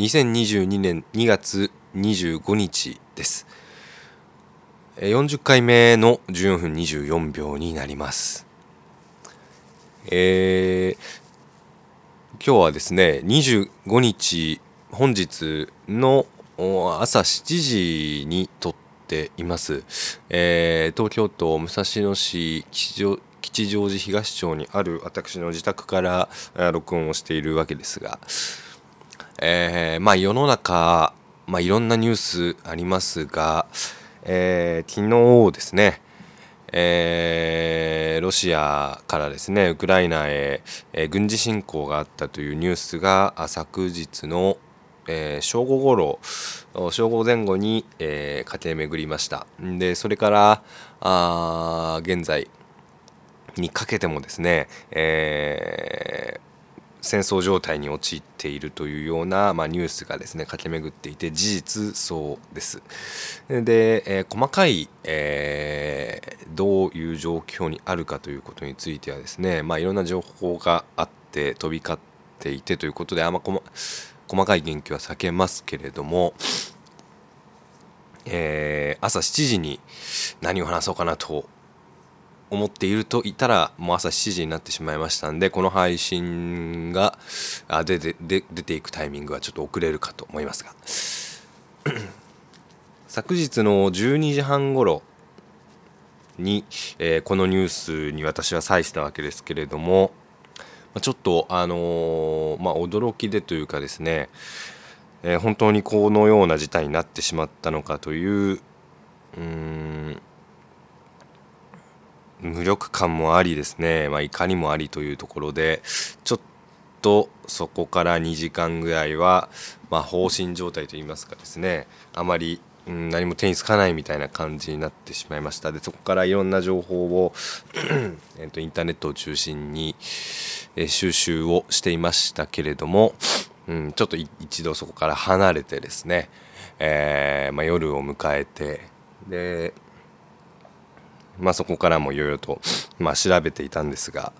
2022年2月25日です。40回目の14分24秒になります。えー、今日はですね25日本日の朝7時に撮っています、えー、東京都武蔵野市吉吉祥寺東町にある私の自宅から録音をしているわけですが、えー、まあ世の中、まあ、いろんなニュースありますが、えー、昨日ですね、えー、ロシアからですねウクライナへ、えー、軍事侵攻があったというニュースが昨日の、えー、正午ごろ正午前後に、えー、駆け巡りました。でそれからあ現在にかけてもですね、えー、戦争状態に陥っているというような、まあ、ニュースがですね駆け巡っていて事実そうです。で、えー、細かい、えー、どういう状況にあるかということについてはですね、まあ、いろんな情報があって飛び交っていてということであんま細かい言及は避けますけれども、えー、朝7時に何を話そうかなと思っているといたらもう朝7時になってしまいましたんでこの配信が出て出ていくタイミングはちょっと遅れるかと思いますが。昨日の12時半ごろに、えー、このニュースに私は際したわけですけれどもちょっとあのー、まあ、驚きでというかですね、えー、本当にこのような事態になってしまったのかといううん無力感もありですね、まあ、怒りもありというところでちょっとそこから2時間ぐらいは、まあ、放心状態といいますかですね。あまり、うん、何も手につかないみたいな感じになってしまいました。でそこからいろんな情報をえとインターネットを中心に、え収集をしていましたけれども、うん、ちょっと一度そこから離れてですね、えー、まあ、夜を迎えてでまあ、そこからもいろいろと、まあ、調べていたんですが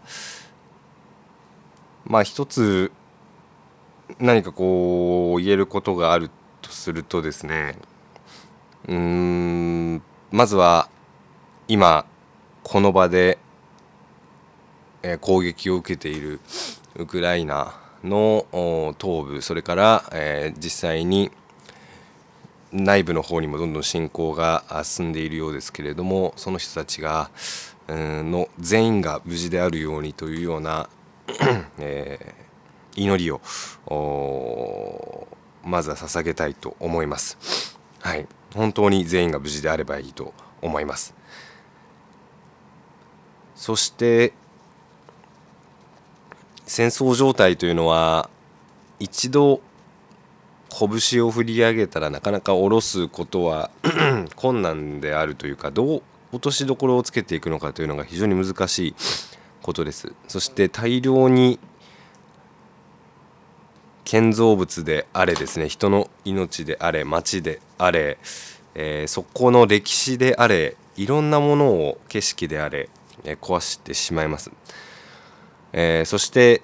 まあ一つ何かこう言えることがあるとするとですねうんまずは今この場で、攻撃を受けているウクライナの東部それから、実際に内部の方にもどんどん進行が進んでいるようですけれどもその人たちがの全員が無事であるようにというような えー、祈りをまずは捧げたいと思います。はい、本当に全員が無事であればいいと思います。そして戦争状態というのは一度拳を振り上げたらなかなか下ろすことは 困難であるというかどう落としどころをつけていくのかというのが非常に難しいことです。そして大量に建造物であれですね人の命であれ町であれ、えー、そこの歴史であれいろんなものを景色であれ、えー、壊してしまいます、えー、そして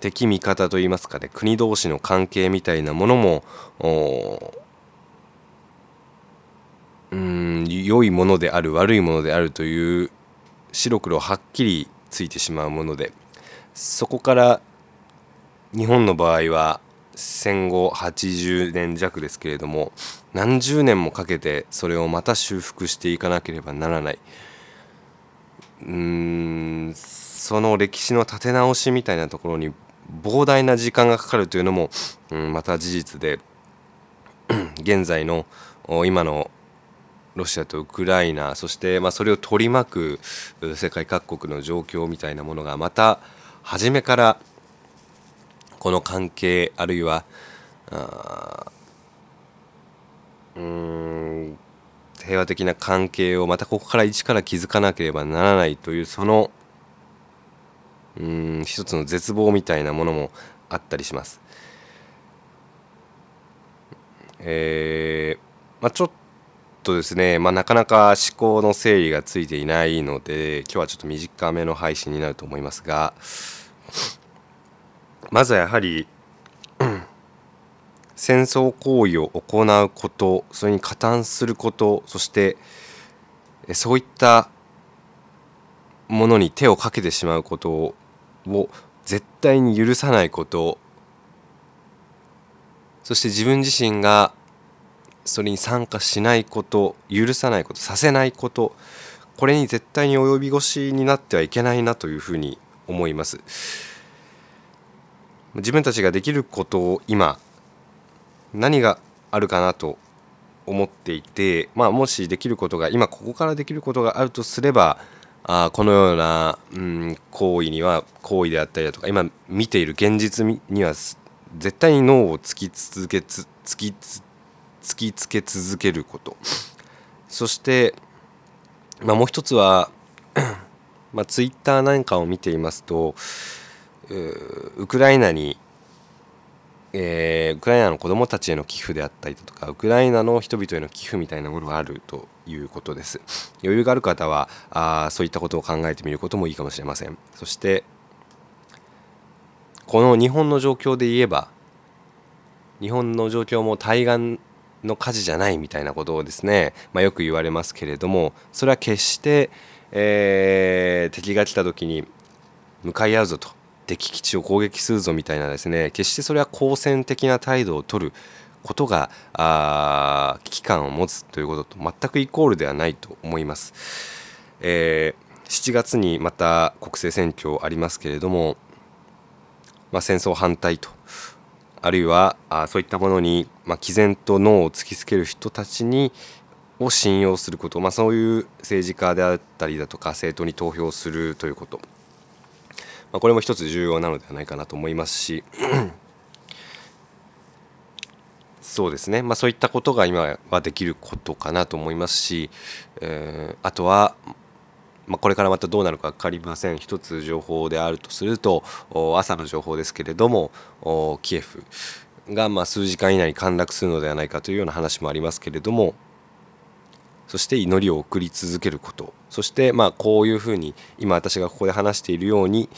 敵味方といいますかね国同士の関係みたいなものもうん良いものである悪いものであるという白黒はっきりついてしまうものでそこから日本の場合は戦後80年弱ですけれども何十年もかけてそれをまた修復していかなければならない。うーんその歴史の立て直しみたいなところに膨大な時間がかかるというのも、うん、また事実で現在の今のロシアとウクライナそして、まあ、それを取り巻く世界各国の状況みたいなものがまた初めからこの関係あるいはうん平和的な関係をまたここから一から築かなければならないというそのうん一つの絶望みたいなものもあったりします。えーまあ、ちょっとですね、まあ、なかなか思考の整理がついていないので今日はちょっと短めの配信になると思いますが まずはやはり 戦争行為を行うことそれに加担することそしてそういったものに手をかけてしまうことを絶対に許さないこと。そして自分自身がそれに参加しないこと許さないことさせないこと。これに絶対に及び腰になってはいけないなというふうに思います。自分たちができることを今何があるかなと思っていて、まあ、もしできることが今ここからできることがあるとすればあこのような、うん、行為には行為であったりだとか今見ている現実には絶対に脳を突き続けつ突き突きつけ続けること。そして、まあ、もう一つは まあ、ツイッターなんかを見ていますとウクライナに、えー、ウクライナの子どもたちへの寄付であったりだとかウクライナの人々への寄付みたいなものがあるということです。余裕がある方はあそういったことを考えてみることもいいかもしれません。そしてこの日本の状況で言えば日本の状況も対岸の火事じゃないみたいなことをですね、まあ、よく言われますけれどもそれは決して、えー、敵が来た時に向かい合うぞと。敵基地を攻撃するぞみたいなですね決してそれは好戦的な態度を取ることがあ危機感を持つということと全くイコールではないと思います。えー、7月にまた国政選挙ありますけれども、まあ、戦争反対とあるいはあそういったものに、まあ、毅然と脳を突きつける人たちにを信用すること、まあ、そういう政治家であったりだとか政党に投票するということまあ、これも一つ重要なのではないかなと思いますしそうですね、まあ、そういったことが今はできることかなと思いますし、えー、あとは、まあ、これからまたどうなるか分かりません。一つ情報であるとすると朝の情報ですけれどもキエフがま数時間以内に陥落するのではないかというような話もありますけれどもそして祈りを送り続けること。そしてまあこういうふうに今私がここで話しているように、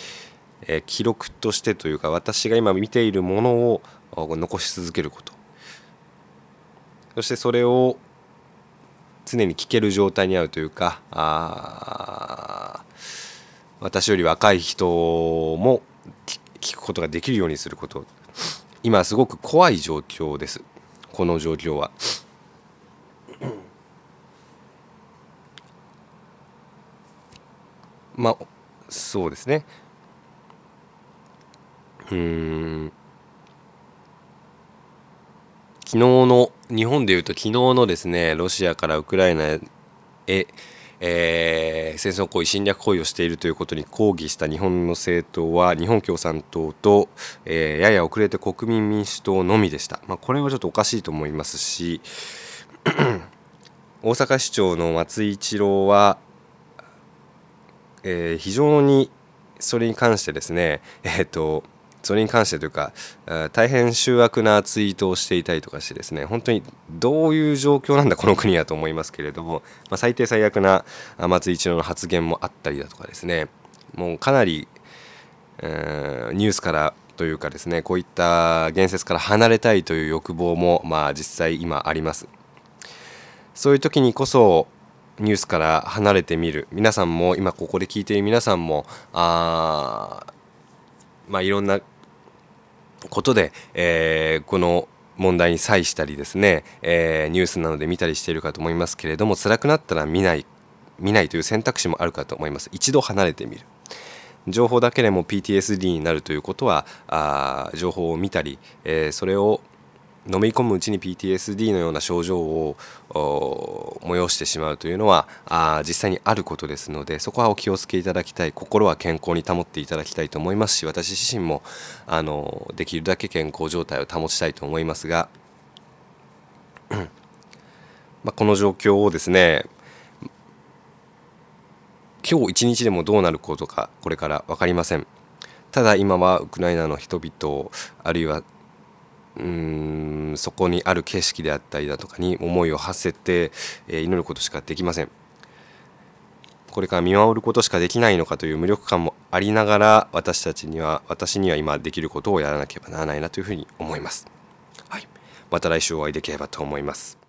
え、記録としてというか私が今見ているものを残し続けること。そしてそれを常に聞ける状態にあるというかあ私より若い人も聞くことができるようにすること。今すごく怖い状況です。この状況は。まあそうですね。うん。昨日の日本でいうと昨日のですねロシアからウクライナへ、えー、戦争行為侵略行為をしているということに抗議した日本の政党は日本共産党と、えー、やや遅れて国民民主党のみでした、まあ、これはちょっとおかしいと思いますし 大阪市長の松井一郎はえー、非常にそれに関してですねえっ、とそれに関してというか大変醜悪なツイートをしていたりとかしてですね本当にどういう状況なんだこの国はと思いますけれども、まあ、最低最悪な松井一郎の発言もあったりだとかですねもうかなり、ニュースからというかですねこういった言説から離れたいという欲望もまあ実際今あります。そういう時にこそニュースから離れてみる。皆さんも今ここで聞いている皆さんもあまあいろんなことで、えー、この問題に際したりですね、えー、ニュースなどで見たりしているかと思いますけれども辛くなったら見ない見ないという選択肢もあるかと思います。一度離れてみる。情報だけでも PTSD になるということはあ情報を見たり、えー、それを飲み込むうちに PTSD のような症状を催してしまうというのはあ実際にあることですのでそこはお気をつけいただきたい。心は健康に保っていただきたいと思いますし私自身もあのできるだけ健康状態を保ちたいと思いますがまあこの状況をですね今日一日でもどうなることかこれから分かりません。ただ今はウクライナの人々あるいはうんそこにある景色であったりだとかに思いを馳せて、えー、祈ることしかできません。これから見守ることしかできないのかという無力感もありながら私たちには私には今できることをやらなければならないなというふうに思います、はい。また来週お会いできればと思います。